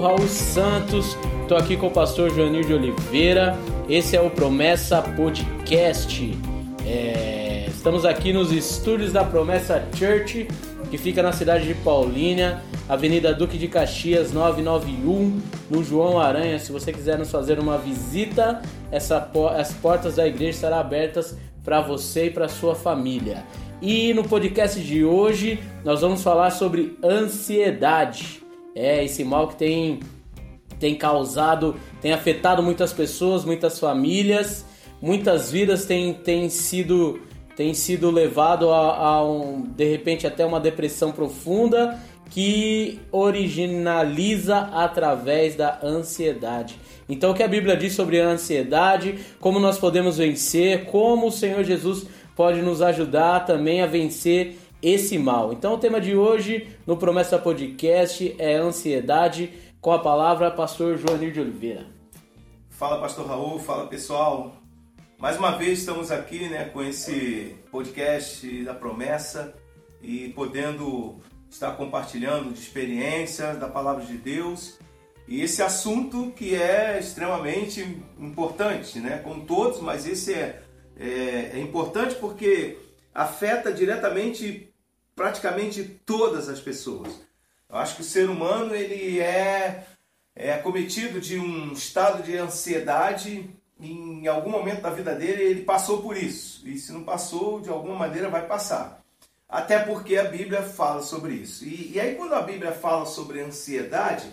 Raul Santos, estou aqui com o pastor Joanir de Oliveira. Esse é o Promessa Podcast. É, estamos aqui nos estúdios da Promessa Church, que fica na cidade de Paulínia, Avenida Duque de Caxias 991, no João Aranha. Se você quiser nos fazer uma visita, essa, as portas da igreja estarão abertas para você e para sua família. E no podcast de hoje nós vamos falar sobre ansiedade. É esse mal que tem tem causado, tem afetado muitas pessoas, muitas famílias, muitas vidas têm, têm sido tem sido levado a, a um, de repente até uma depressão profunda que originaliza através da ansiedade. Então, o que a Bíblia diz sobre a ansiedade, como nós podemos vencer, como o Senhor Jesus pode nos ajudar também a vencer esse mal. Então, o tema de hoje no Promessa Podcast é ansiedade, com a palavra pastor Joanir de Oliveira. Fala, pastor Raul, fala pessoal. Mais uma vez estamos aqui né, com esse podcast da promessa e podendo estar compartilhando de experiências da palavra de Deus e esse assunto que é extremamente importante, né? Com todos, mas esse é, é, é importante porque afeta diretamente praticamente todas as pessoas. Eu acho que o ser humano ele é, é acometido de um estado de ansiedade em algum momento da vida dele ele passou por isso. E se não passou, de alguma maneira vai passar. Até porque a Bíblia fala sobre isso. E, e aí quando a Bíblia fala sobre ansiedade,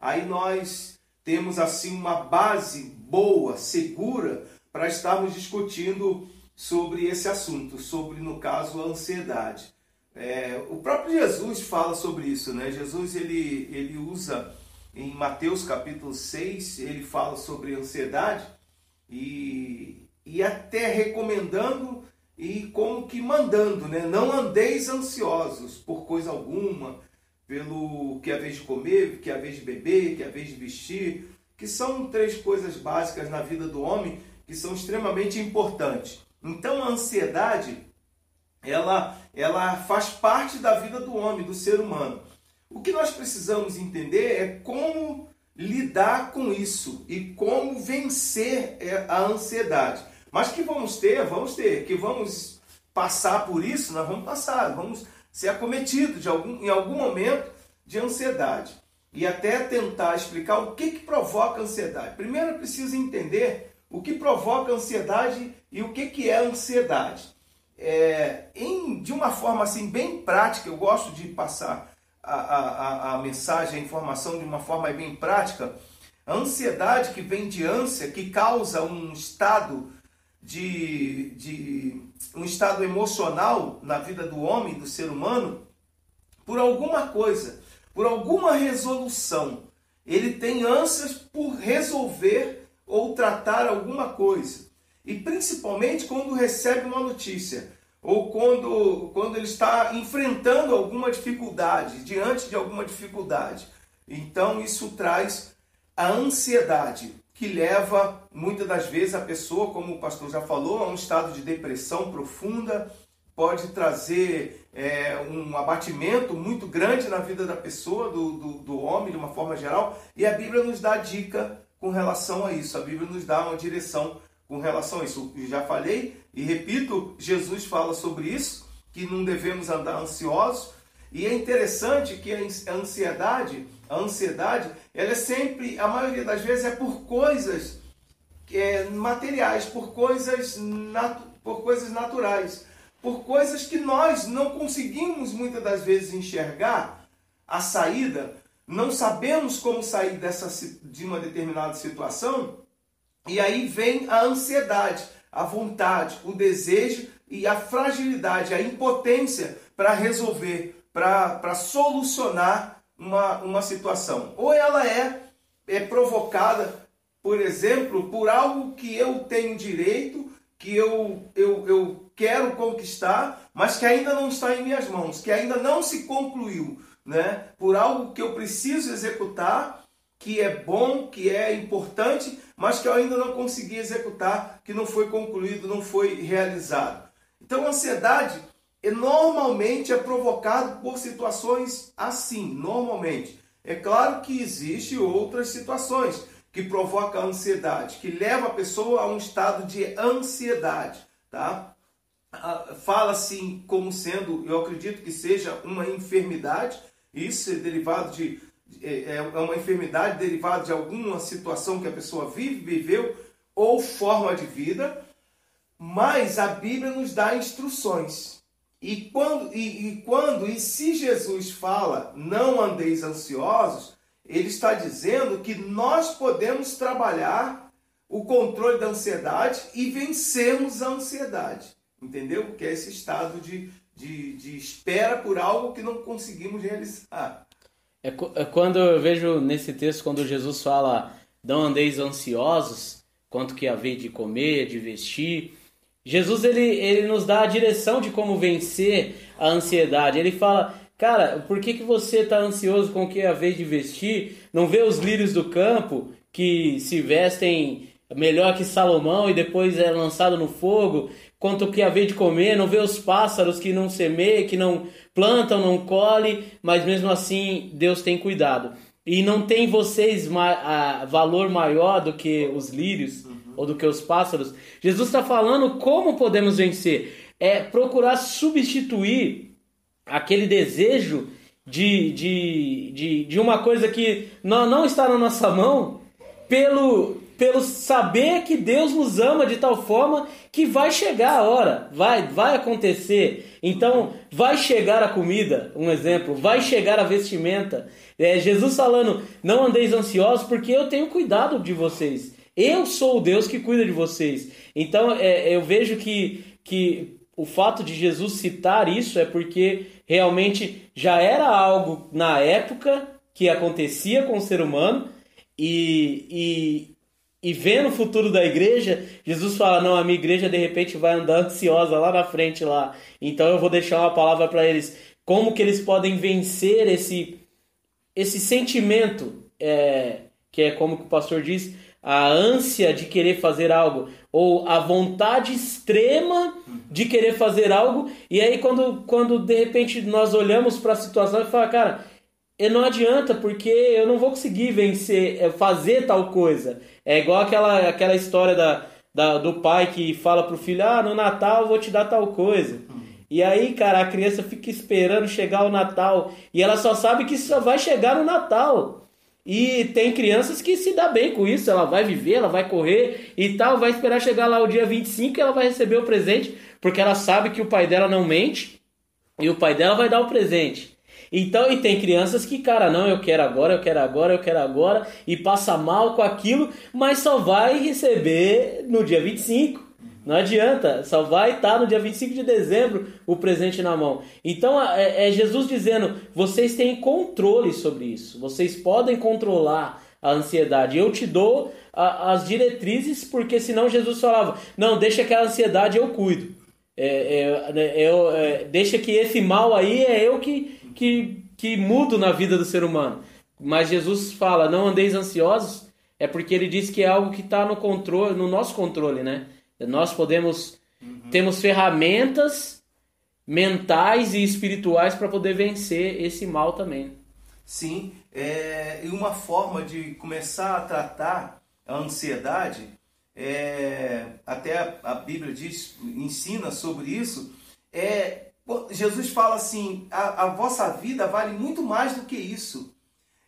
aí nós temos assim uma base boa, segura, para estarmos discutindo sobre esse assunto, sobre, no caso, a ansiedade. É, o próprio Jesus fala sobre isso, né? Jesus ele, ele usa em Mateus capítulo 6, ele fala sobre ansiedade e, e até recomendando e como que mandando, né? Não andeis ansiosos por coisa alguma, pelo que é a vez de comer, que é a vez de beber, que é a vez de vestir, que são três coisas básicas na vida do homem que são extremamente importantes. Então a ansiedade, ela, ela faz parte da vida do homem, do ser humano. O que nós precisamos entender é como lidar com isso e como vencer é, a ansiedade. Mas que vamos ter, vamos ter, que vamos passar por isso, nós vamos passar, vamos ser acometido de algum, em algum momento de ansiedade. E até tentar explicar o que, que provoca ansiedade. Primeiro eu preciso entender o que provoca ansiedade e o que, que é ansiedade. É, em, de uma forma assim bem prática, eu gosto de passar a, a, a mensagem, a informação de uma forma bem prática. A ansiedade que vem de ânsia, que causa um estado de, de um estado emocional na vida do homem, do ser humano, por alguma coisa, por alguma resolução. Ele tem ânsias por resolver ou tratar alguma coisa. E principalmente quando recebe uma notícia ou quando, quando ele está enfrentando alguma dificuldade, diante de alguma dificuldade. Então isso traz a ansiedade que leva muitas das vezes a pessoa, como o pastor já falou, a um estado de depressão profunda, pode trazer é, um abatimento muito grande na vida da pessoa, do, do, do, homem, de uma forma geral, e a Bíblia nos dá dica com relação a isso, a Bíblia nos dá uma direção com relação a isso. Eu já falei e repito, Jesus fala sobre isso, que não devemos andar ansiosos, e é interessante que a ansiedade a ansiedade, ela é sempre, a maioria das vezes, é por coisas é, materiais, por coisas, por coisas naturais, por coisas que nós não conseguimos muitas das vezes enxergar a saída, não sabemos como sair dessa, de uma determinada situação, e aí vem a ansiedade, a vontade, o desejo e a fragilidade, a impotência para resolver, para solucionar uma, uma situação. Ou ela é, é provocada, por exemplo, por algo que eu tenho direito, que eu, eu, eu quero conquistar, mas que ainda não está em minhas mãos, que ainda não se concluiu, né? Por algo que eu preciso executar, que é bom, que é importante, mas que eu ainda não consegui executar, que não foi concluído, não foi realizado. Então, a ansiedade e normalmente é provocado por situações assim, normalmente. É claro que existem outras situações que provocam ansiedade, que leva a pessoa a um estado de ansiedade, tá? Ah, fala-se como sendo, eu acredito que seja uma enfermidade, isso é derivado de é, é uma enfermidade derivada de alguma situação que a pessoa vive, viveu ou forma de vida, mas a Bíblia nos dá instruções. E quando e, e quando e se Jesus fala não andeis ansiosos, ele está dizendo que nós podemos trabalhar o controle da ansiedade e vencermos a ansiedade. Entendeu? Que é esse estado de, de, de espera por algo que não conseguimos realizar. É, é quando eu vejo nesse texto, quando Jesus fala, não andeis ansiosos, quanto que haver de comer, de vestir. Jesus ele, ele nos dá a direção de como vencer a ansiedade. Ele fala, cara, por que, que você está ansioso com o que haver de vestir? Não vê os lírios do campo que se vestem melhor que Salomão e depois é lançado no fogo? Quanto o que haver de comer, não vê os pássaros que não semeiam, que não plantam, não colhem, mas mesmo assim Deus tem cuidado. E não tem vocês ma valor maior do que os lírios uhum. ou do que os pássaros. Jesus está falando como podemos vencer. É procurar substituir aquele desejo de, de, de, de uma coisa que não, não está na nossa mão pelo, pelo saber que Deus nos ama de tal forma que vai chegar a hora, vai, vai acontecer. Então, vai chegar a comida, um exemplo, vai chegar a vestimenta. É, Jesus falando: não andeis ansiosos, porque eu tenho cuidado de vocês. Eu sou o Deus que cuida de vocês. Então, é, eu vejo que, que o fato de Jesus citar isso é porque realmente já era algo na época que acontecia com o ser humano e, e vendo o futuro da igreja, Jesus fala: Não, a minha igreja de repente vai andar ansiosa lá na frente lá. Então eu vou deixar uma palavra para eles. Como que eles podem vencer esse, esse sentimento, é, que é como o pastor diz, a ânsia de querer fazer algo, ou a vontade extrema de querer fazer algo, e aí quando, quando de repente nós olhamos para a situação e fala, cara, não adianta, porque eu não vou conseguir vencer, é, fazer tal coisa. É igual aquela, aquela história da, da, do pai que fala pro filho, ah, no Natal eu vou te dar tal coisa. E aí, cara, a criança fica esperando chegar o Natal e ela só sabe que só vai chegar no Natal. E tem crianças que se dá bem com isso, ela vai viver, ela vai correr e tal, vai esperar chegar lá o dia 25 e ela vai receber o presente, porque ela sabe que o pai dela não mente e o pai dela vai dar o presente. Então, e tem crianças que, cara, não, eu quero agora, eu quero agora, eu quero agora, e passa mal com aquilo, mas só vai receber no dia 25. Não adianta, só vai estar no dia 25 de dezembro o presente na mão. Então é, é Jesus dizendo: vocês têm controle sobre isso, vocês podem controlar a ansiedade. Eu te dou a, as diretrizes, porque senão Jesus falava: não, deixa que a ansiedade eu cuido. É, é, é, é deixa que esse mal aí é eu que, que, que mudo na vida do ser humano. Mas Jesus fala, não andeis ansiosos, é porque ele diz que é algo que está no controle, no nosso controle, né? Nós podemos, uhum. temos ferramentas mentais e espirituais para poder vencer esse mal também. Sim, é, e uma forma de começar a tratar a ansiedade, é, até a, a Bíblia diz, ensina sobre isso, é Jesus fala assim: a, a, vossa vida vale muito mais do que isso.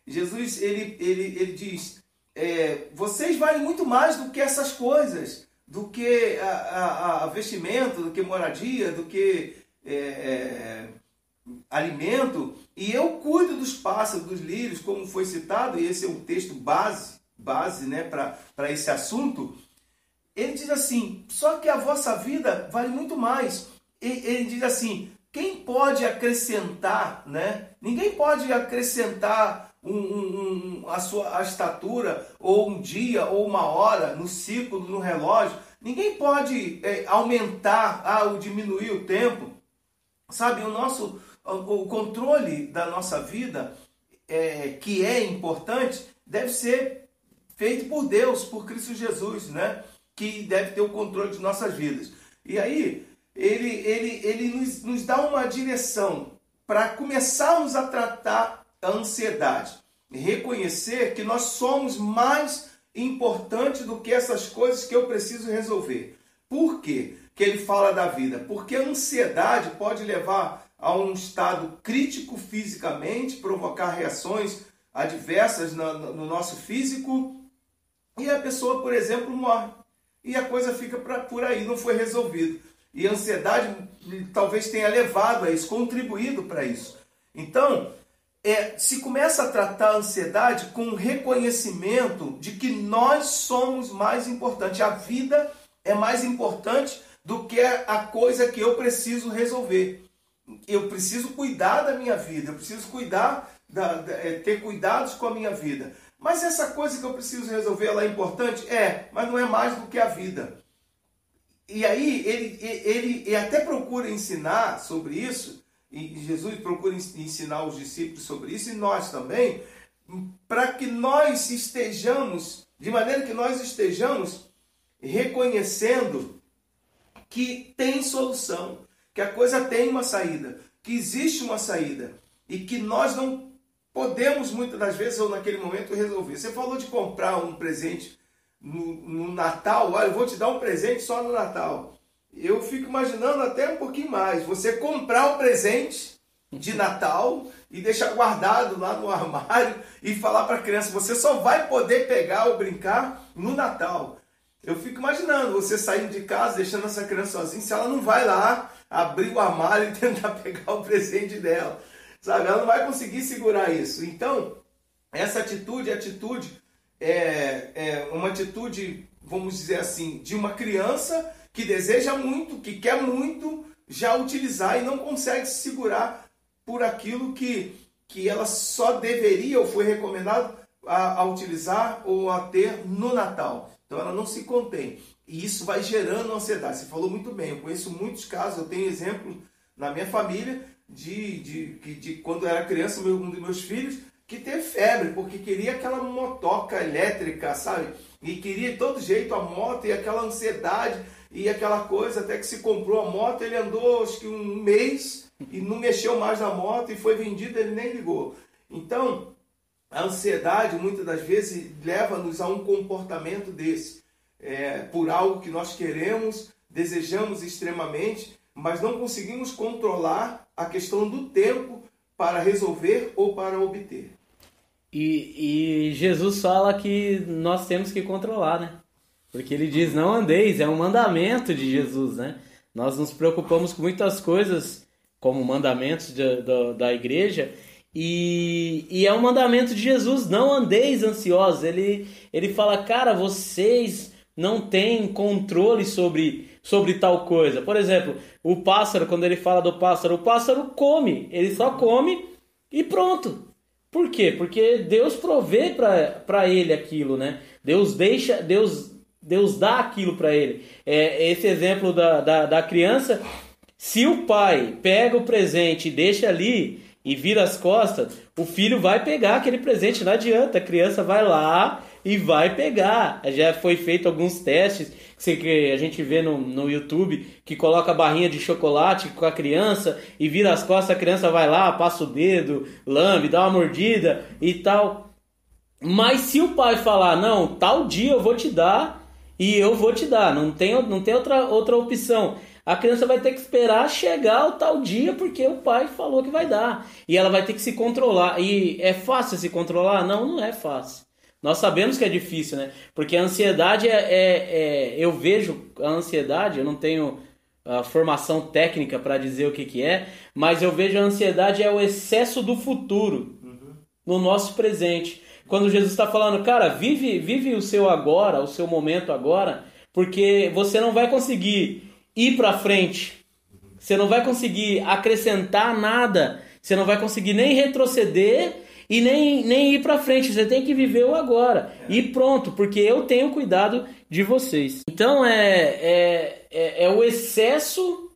Jesus ele, ele, ele diz: é, vocês valem muito mais do que essas coisas, do que a, a, a vestimento, do que moradia, do que é, é, alimento. E eu cuido dos pássaros, dos lírios, como foi citado, e esse é um texto base, base né, para esse assunto. Ele diz assim: só que a vossa vida vale muito mais ele diz assim: quem pode acrescentar, né? Ninguém pode acrescentar um, um, um, a sua a estatura, ou um dia, ou uma hora no ciclo, no relógio. Ninguém pode é, aumentar ah, ou diminuir o tempo. Sabe, o nosso o controle da nossa vida, é, que é importante, deve ser feito por Deus, por Cristo Jesus, né? Que deve ter o controle de nossas vidas. E aí, ele, ele, ele nos, nos dá uma direção para começarmos a tratar a ansiedade. reconhecer que nós somos mais importantes do que essas coisas que eu preciso resolver. Por quê? Que ele fala da vida? Porque a ansiedade pode levar a um estado crítico fisicamente, provocar reações adversas no, no nosso físico e a pessoa, por exemplo, morre. E a coisa fica por aí, não foi resolvido. E a ansiedade talvez tenha levado a isso, contribuído para isso. Então, é, se começa a tratar a ansiedade com reconhecimento de que nós somos mais importantes. A vida é mais importante do que a coisa que eu preciso resolver. Eu preciso cuidar da minha vida, eu preciso cuidar, da, da, é, ter cuidados com a minha vida. Mas essa coisa que eu preciso resolver, ela é importante? É, mas não é mais do que a vida. E aí ele, ele, ele até procura ensinar sobre isso, e Jesus procura ensinar os discípulos sobre isso, e nós também, para que nós estejamos, de maneira que nós estejamos reconhecendo que tem solução, que a coisa tem uma saída, que existe uma saída, e que nós não podemos muitas das vezes ou naquele momento resolver. Você falou de comprar um presente no, no, Natal, olha, eu vou te dar um presente só no Natal. Eu fico imaginando até um pouquinho mais. Você comprar o um presente de Natal e deixar guardado lá no armário e falar para a criança: você só vai poder pegar ou brincar no Natal. Eu fico imaginando você saindo de casa, deixando essa criança sozinha, se ela não vai lá abrir o armário e tentar pegar o presente dela. Sabe? Ela não vai conseguir segurar isso. Então, essa atitude é atitude, é, é uma atitude, vamos dizer assim, de uma criança que deseja muito, que quer muito já utilizar e não consegue se segurar por aquilo que, que ela só deveria ou foi recomendado a, a utilizar ou a ter no Natal. Então ela não se contém. E isso vai gerando ansiedade. Você falou muito bem, eu conheço muitos casos, eu tenho exemplo na minha família de, de, de, de quando era criança, um dos meus filhos, que teve febre, porque queria aquela motoca elétrica, sabe? E queria de todo jeito a moto e aquela ansiedade e aquela coisa, até que se comprou a moto, ele andou acho que um mês e não mexeu mais na moto e foi vendido, ele nem ligou. Então, a ansiedade muitas das vezes leva-nos a um comportamento desse, é, por algo que nós queremos, desejamos extremamente, mas não conseguimos controlar a questão do tempo para resolver ou para obter. E, e Jesus fala que nós temos que controlar, né? Porque ele diz: não andeis, é um mandamento de Jesus, né? Nós nos preocupamos com muitas coisas, como mandamentos de, da igreja, e, e, é um mandamento de Jesus: não andeis ansiosos. Ele, ele fala, cara, vocês não têm controle sobre sobre tal coisa. Por exemplo, o pássaro, quando ele fala do pássaro, o pássaro come, ele só come e pronto. Por quê? Porque Deus provê para ele aquilo, né? Deus deixa, Deus, Deus dá aquilo para ele. É, esse exemplo da, da, da criança, se o pai pega o presente e deixa ali e vira as costas, o filho vai pegar aquele presente, não adianta. A criança vai lá e vai pegar. Já foi feito alguns testes que a gente vê no, no YouTube que coloca barrinha de chocolate com a criança e vira as costas, a criança vai lá, passa o dedo, lambe, dá uma mordida e tal. Mas se o pai falar, não, tal dia eu vou te dar e eu vou te dar, não tem, não tem outra, outra opção. A criança vai ter que esperar chegar o tal dia porque o pai falou que vai dar. E ela vai ter que se controlar. E é fácil se controlar? Não, não é fácil. Nós sabemos que é difícil, né? Porque a ansiedade é, é, é eu vejo a ansiedade, eu não tenho a formação técnica para dizer o que, que é, mas eu vejo a ansiedade é o excesso do futuro uhum. no nosso presente. Quando Jesus está falando, cara, vive, vive o seu agora, o seu momento agora, porque você não vai conseguir ir para frente, você não vai conseguir acrescentar nada, você não vai conseguir nem retroceder e nem, nem ir para frente. Você tem que viver o agora. E pronto, porque eu tenho cuidado de vocês. Então é, é, é, é o excesso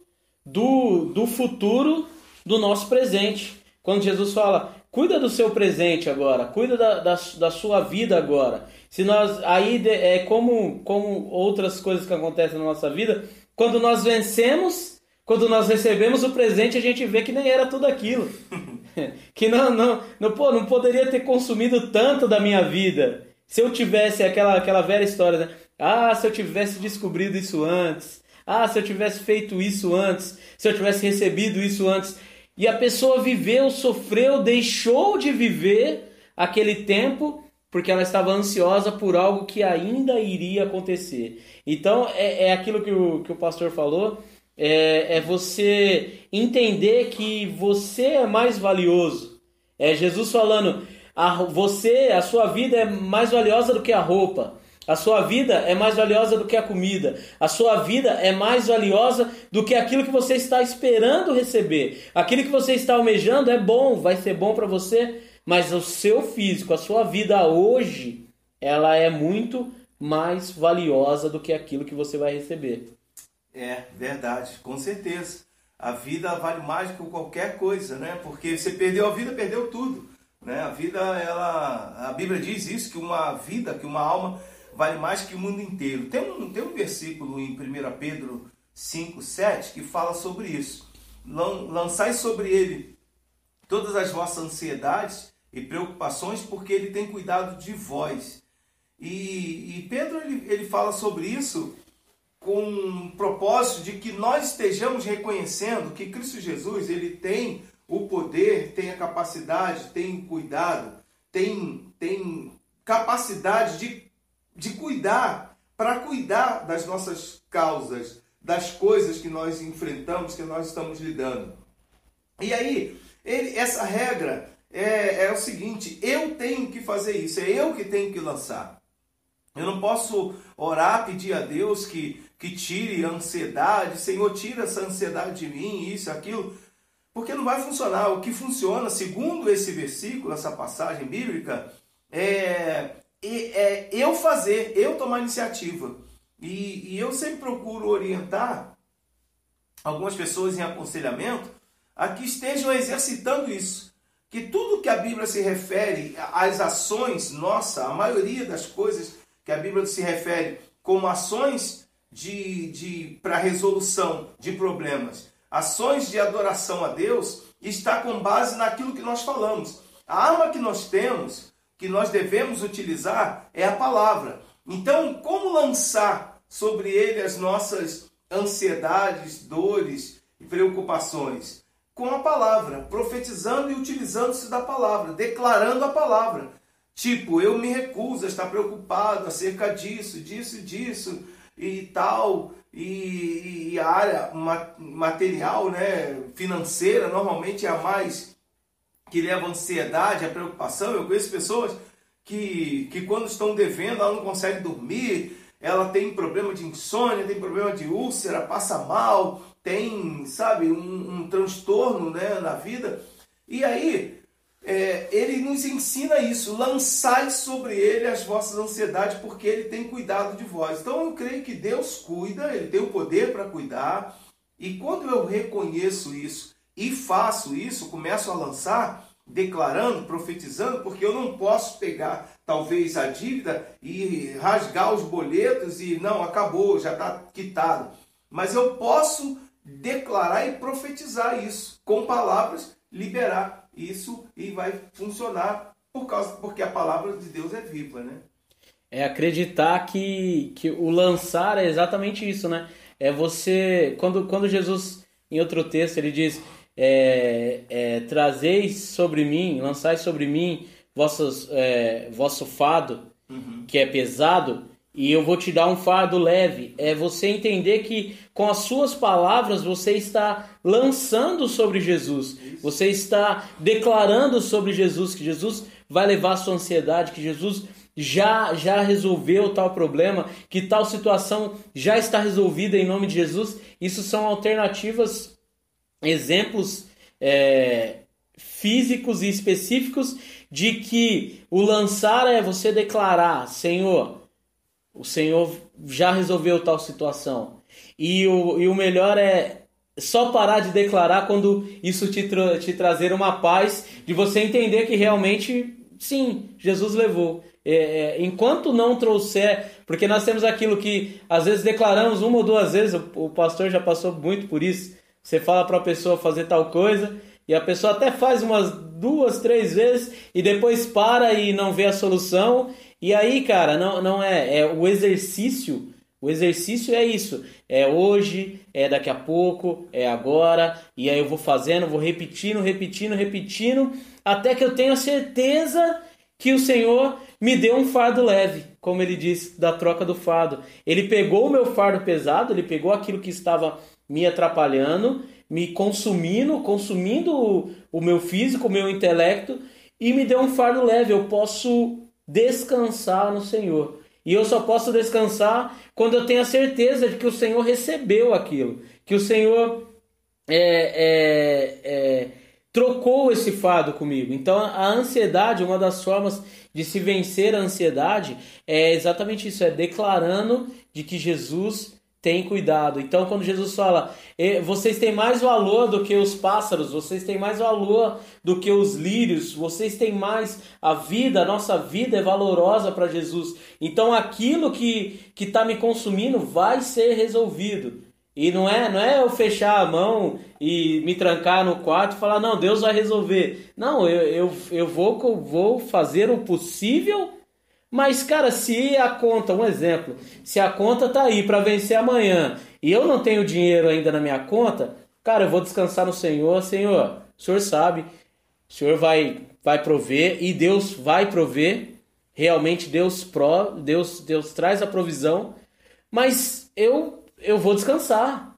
do, do futuro do nosso presente. Quando Jesus fala, cuida do seu presente agora, cuida da, da, da sua vida agora. Se nós aí é como como outras coisas que acontecem na nossa vida, quando nós vencemos, quando nós recebemos o presente, a gente vê que nem era tudo aquilo. que não, não, não, pô, não poderia ter consumido tanto da minha vida se eu tivesse aquela, aquela velha história, né? Ah, se eu tivesse descobrido isso antes. Ah, se eu tivesse feito isso antes. Se eu tivesse recebido isso antes. E a pessoa viveu, sofreu, deixou de viver aquele tempo porque ela estava ansiosa por algo que ainda iria acontecer. Então, é, é aquilo que o, que o pastor falou é, é você entender que você é mais valioso. É Jesus falando, a, você, a sua vida é mais valiosa do que a roupa. A sua vida é mais valiosa do que a comida. A sua vida é mais valiosa do que aquilo que você está esperando receber. Aquilo que você está almejando é bom, vai ser bom para você, mas o seu físico, a sua vida hoje, ela é muito mais valiosa do que aquilo que você vai receber. É, verdade, com certeza. A vida vale mais do que qualquer coisa, né? Porque você perdeu a vida, perdeu tudo. Né? A vida, ela, a Bíblia diz isso, que uma vida, que uma alma vale mais que o mundo inteiro. Tem um, tem um versículo em 1 Pedro 5, 7 que fala sobre isso. Lançai sobre ele todas as vossas ansiedades e preocupações, porque ele tem cuidado de vós. E, e Pedro ele, ele fala sobre isso com um propósito de que nós estejamos reconhecendo que Cristo Jesus ele tem o poder, tem a capacidade, tem cuidado, tem, tem capacidade de, de cuidar, para cuidar das nossas causas, das coisas que nós enfrentamos, que nós estamos lidando. E aí, ele, essa regra é, é o seguinte: eu tenho que fazer isso, é eu que tenho que lançar. Eu não posso orar, pedir a Deus que, que tire a ansiedade, Senhor, tira essa ansiedade de mim, isso, aquilo, porque não vai funcionar. O que funciona, segundo esse versículo, essa passagem bíblica, é, é eu fazer, eu tomar iniciativa. E, e eu sempre procuro orientar algumas pessoas em aconselhamento a que estejam exercitando isso que tudo que a Bíblia se refere às ações, nossa, a maioria das coisas que a Bíblia se refere como ações de, de para resolução de problemas, ações de adoração a Deus, está com base naquilo que nós falamos. A arma que nós temos, que nós devemos utilizar, é a palavra. Então, como lançar sobre ele as nossas ansiedades, dores e preocupações? Com a palavra, profetizando e utilizando-se da palavra, declarando a palavra. Tipo, eu me recuso a estar preocupado acerca disso, disso, disso e tal. E, e a área material, né, financeira, normalmente é a mais que leva ansiedade, a preocupação. Eu conheço pessoas que, que quando estão devendo, ela não consegue dormir, ela tem problema de insônia, tem problema de úlcera, passa mal, tem, sabe, um, um transtorno né, na vida. E aí, é, ele nos ensina isso: lançai sobre ele as vossas ansiedades, porque ele tem cuidado de vós. Então eu creio que Deus cuida, ele tem o poder para cuidar. E quando eu reconheço isso e faço isso, começo a lançar, declarando, profetizando, porque eu não posso pegar talvez a dívida e rasgar os boletos e não, acabou, já está quitado. Mas eu posso declarar e profetizar isso com palavras, liberar isso e vai funcionar por causa porque a palavra de Deus é viva, né? É acreditar que, que o lançar é exatamente isso, né? É você quando quando Jesus em outro texto ele diz é, é, trazeis sobre mim, lançai sobre mim vossos, é, vosso fado, uhum. que é pesado, e eu vou te dar um fardo leve. É você entender que com as suas palavras você está lançando sobre Jesus. Você está declarando sobre Jesus que Jesus vai levar a sua ansiedade, que Jesus já já resolveu tal problema, que tal situação já está resolvida em nome de Jesus. Isso são alternativas, exemplos é, físicos e específicos de que o lançar é você declarar, Senhor, o Senhor já resolveu tal situação. E o, e o melhor é só parar de declarar quando isso te, tra te trazer uma paz, de você entender que realmente, sim, Jesus levou. É, é, enquanto não trouxer, porque nós temos aquilo que às vezes declaramos uma ou duas vezes, o, o pastor já passou muito por isso. Você fala para a pessoa fazer tal coisa e a pessoa até faz umas duas, três vezes e depois para e não vê a solução. E aí, cara, não, não é, é o exercício. O exercício é isso. É hoje, é daqui a pouco, é agora. E aí eu vou fazendo, vou repetindo, repetindo, repetindo, até que eu tenha certeza que o Senhor me deu um fardo leve, como ele disse da troca do fardo. Ele pegou o meu fardo pesado, ele pegou aquilo que estava me atrapalhando me consumindo, consumindo o, o meu físico, o meu intelecto e me deu um fardo leve. Eu posso descansar no Senhor. E eu só posso descansar quando eu tenho a certeza de que o Senhor recebeu aquilo, que o Senhor é, é, é, trocou esse fardo comigo. Então, a ansiedade, uma das formas de se vencer a ansiedade é exatamente isso: é declarando de que Jesus tem cuidado. Então, quando Jesus fala, vocês têm mais valor do que os pássaros, vocês têm mais valor do que os lírios, vocês têm mais a vida, a nossa vida é valorosa para Jesus. Então, aquilo que está me consumindo vai ser resolvido. E não é, não é eu fechar a mão e me trancar no quarto e falar, não, Deus vai resolver. Não, eu, eu, eu vou, vou fazer o possível mas, cara, se a conta, um exemplo, se a conta tá aí para vencer amanhã e eu não tenho dinheiro ainda na minha conta, cara, eu vou descansar no Senhor, Senhor, o Senhor sabe, o Senhor vai, vai prover e Deus vai prover, realmente Deus pro, Deus, Deus traz a provisão, mas eu, eu vou descansar,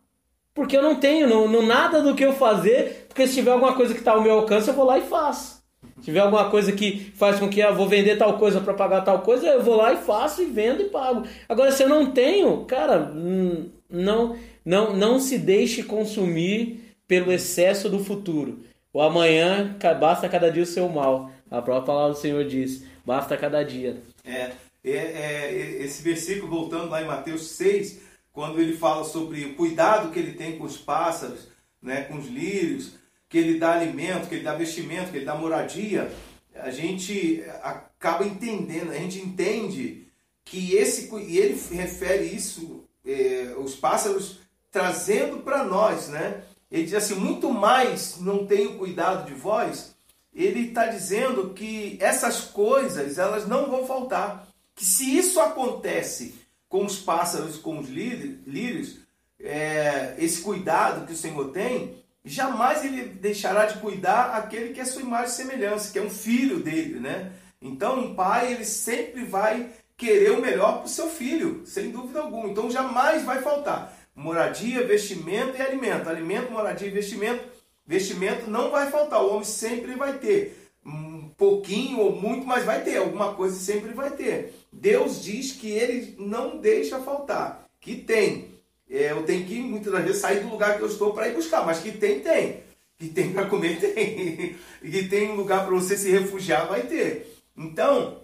porque eu não tenho no nada do que eu fazer, porque se tiver alguma coisa que está ao meu alcance, eu vou lá e faço tiver alguma coisa que faz com que eu ah, vou vender tal coisa para pagar tal coisa, eu vou lá e faço e vendo e pago. Agora, se eu não tenho, cara, hum, não, não, não se deixe consumir pelo excesso do futuro. O amanhã basta cada dia o seu mal. A própria palavra do Senhor diz: basta cada dia. É, é, é, esse versículo, voltando lá em Mateus 6, quando ele fala sobre o cuidado que ele tem com os pássaros, né, com os lírios, que ele dá alimento, que ele dá vestimento, que ele dá moradia, a gente acaba entendendo, a gente entende que esse e ele refere isso é, os pássaros trazendo para nós, né? Ele diz assim, muito mais não tenho cuidado de vós. Ele está dizendo que essas coisas elas não vão faltar. Que se isso acontece com os pássaros, com os lírios, é, esse cuidado que o Senhor tem, jamais ele deixará de cuidar aquele que é sua imagem e semelhança, que é um filho dele, né? Então, um pai, ele sempre vai querer o melhor para o seu filho, sem dúvida alguma. Então, jamais vai faltar moradia, vestimento e alimento. Alimento, moradia e vestimento. Vestimento não vai faltar, o homem sempre vai ter. Um pouquinho ou muito, mas vai ter. Alguma coisa sempre vai ter. Deus diz que ele não deixa faltar, que tem eu tenho que muitas das vezes sair do lugar que eu estou para ir buscar, mas que tem, tem. Que tem para comer, tem. E que tem lugar para você se refugiar, vai ter. Então,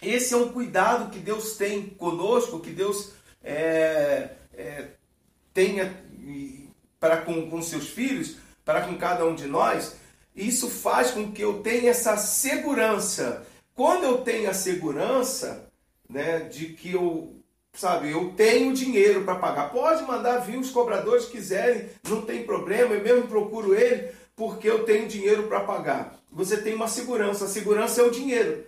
esse é um cuidado que Deus tem conosco, que Deus é, é, tenha para com, com seus filhos, para com cada um de nós. Isso faz com que eu tenha essa segurança. Quando eu tenho a segurança né, de que eu sabe, eu tenho dinheiro para pagar. Pode mandar vir os cobradores quiserem, não tem problema, eu mesmo procuro ele porque eu tenho dinheiro para pagar. Você tem uma segurança, a segurança é o dinheiro.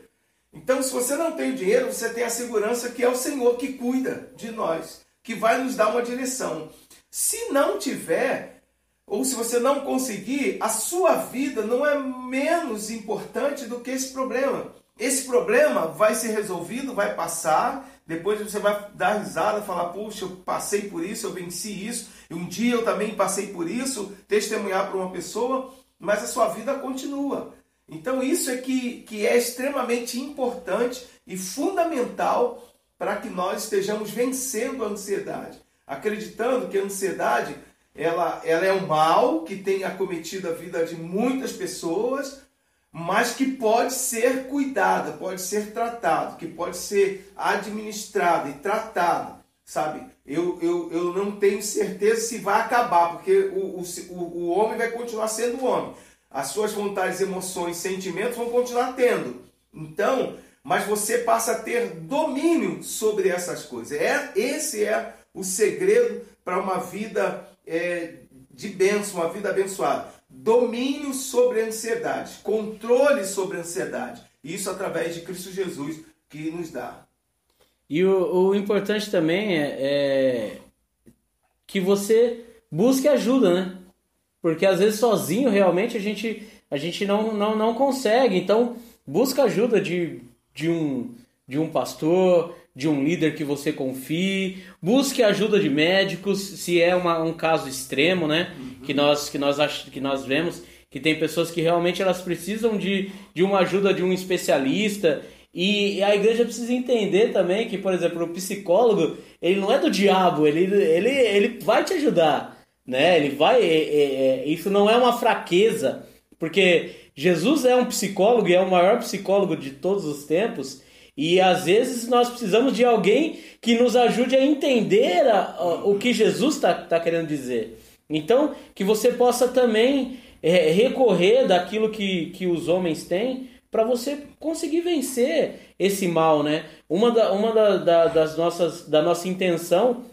Então, se você não tem dinheiro, você tem a segurança que é o Senhor que cuida de nós, que vai nos dar uma direção. Se não tiver, ou se você não conseguir, a sua vida não é menos importante do que esse problema. Esse problema vai ser resolvido, vai passar, depois você vai dar risada, falar, puxa, eu passei por isso, eu venci isso, e um dia eu também passei por isso, testemunhar para uma pessoa, mas a sua vida continua. Então isso é que, que é extremamente importante e fundamental para que nós estejamos vencendo a ansiedade, acreditando que a ansiedade ela, ela é um mal que tem acometido a vida de muitas pessoas, mas que pode ser cuidada, pode ser tratado, que pode ser administrado e tratado, sabe? Eu, eu, eu não tenho certeza se vai acabar, porque o, o, o homem vai continuar sendo homem. As suas vontades, emoções, sentimentos vão continuar tendo. Então, mas você passa a ter domínio sobre essas coisas. É, esse é o segredo para uma vida é, de bênção, uma vida abençoada domínio sobre a ansiedade, controle sobre a ansiedade. Isso através de Cristo Jesus que nos dá. E o, o importante também é, é, que você busque ajuda, né? Porque às vezes sozinho realmente a gente, a gente não, não, não consegue. Então, busca ajuda de, de, um, de um pastor, de um líder que você confie, busque ajuda de médicos, se é uma, um caso extremo, né? Uhum. Que, nós, que, nós ach, que nós vemos que tem pessoas que realmente elas precisam de, de uma ajuda de um especialista. E a igreja precisa entender também que, por exemplo, o psicólogo, ele não é do diabo, ele, ele, ele vai te ajudar, né? Ele vai... É, é, é, isso não é uma fraqueza, porque Jesus é um psicólogo e é o maior psicólogo de todos os tempos, e às vezes nós precisamos de alguém que nos ajude a entender a, a, o que Jesus está tá querendo dizer. Então, que você possa também é, recorrer daquilo que, que os homens têm para você conseguir vencer esse mal, né? Uma, da, uma da, da, das nossas, da nossa intenção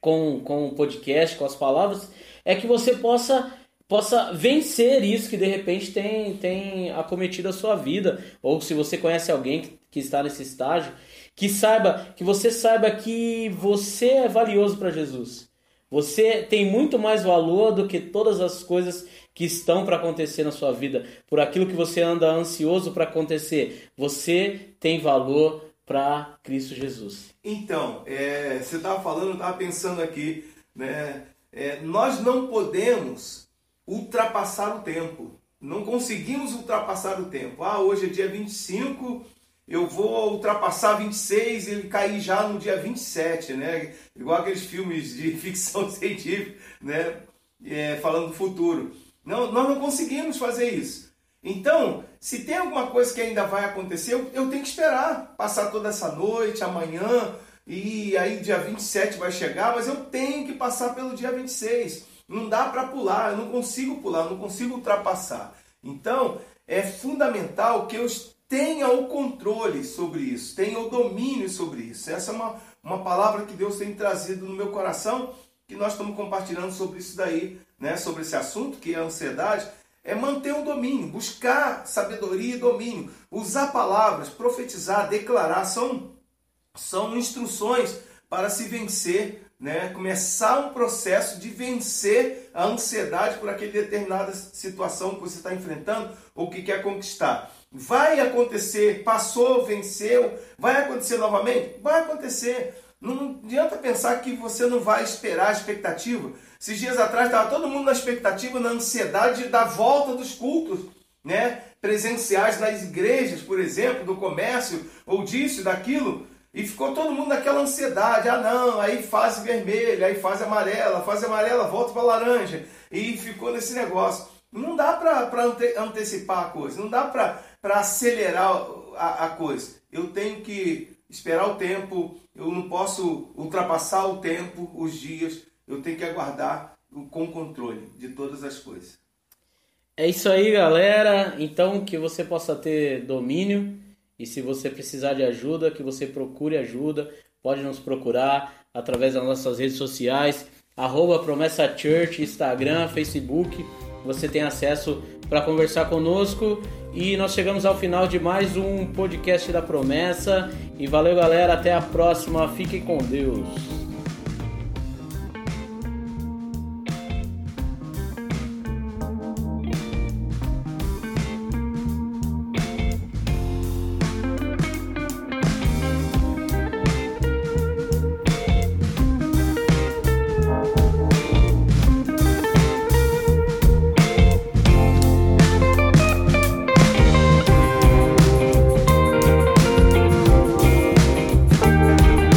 com, com o podcast, com as palavras, é que você possa possa vencer isso que de repente tem, tem acometido a sua vida, ou se você conhece alguém que, que está nesse estágio, que saiba, que você saiba que você é valioso para Jesus. Você tem muito mais valor do que todas as coisas que estão para acontecer na sua vida, por aquilo que você anda ansioso para acontecer. Você tem valor para Cristo Jesus. Então, é, você estava falando, estava pensando aqui, né? É, nós não podemos ultrapassar o tempo. Não conseguimos ultrapassar o tempo. Ah, hoje é dia 25, eu vou ultrapassar 26 e ele cair já no dia 27, né? Igual aqueles filmes de ficção científica, né? É, falando do futuro. Não, nós não conseguimos fazer isso. Então, se tem alguma coisa que ainda vai acontecer, eu, eu tenho que esperar passar toda essa noite, amanhã, e aí dia 27 vai chegar, mas eu tenho que passar pelo dia 26. Não dá para pular, eu não consigo pular, não consigo ultrapassar. Então, é fundamental que eu tenha o controle sobre isso, tenha o domínio sobre isso. Essa é uma, uma palavra que Deus tem trazido no meu coração, que nós estamos compartilhando sobre isso daí, né, sobre esse assunto, que é a ansiedade, é manter o domínio, buscar sabedoria e domínio, usar palavras, profetizar, declarar, são, são instruções para se vencer né, começar um processo de vencer a ansiedade por aquela determinada situação que você está enfrentando ou que quer conquistar. Vai acontecer, passou, venceu, vai acontecer novamente? Vai acontecer. Não adianta pensar que você não vai esperar a expectativa. Esses dias atrás estava todo mundo na expectativa, na ansiedade da volta dos cultos, né? Presenciais nas igrejas, por exemplo, do comércio, ou disso, daquilo. E ficou todo mundo naquela ansiedade. Ah, não, aí fase vermelha, aí fase amarela, fase amarela volta para laranja. E ficou nesse negócio. Não dá para ante, antecipar a coisa, não dá para acelerar a, a coisa. Eu tenho que esperar o tempo, eu não posso ultrapassar o tempo, os dias. Eu tenho que aguardar com controle de todas as coisas. É isso aí, galera. Então, que você possa ter domínio e se você precisar de ajuda, que você procure ajuda, pode nos procurar através das nossas redes sociais, arroba Promessa Church, Instagram, Facebook. Você tem acesso para conversar conosco. E nós chegamos ao final de mais um podcast da Promessa. E valeu, galera. Até a próxima. Fiquem com Deus.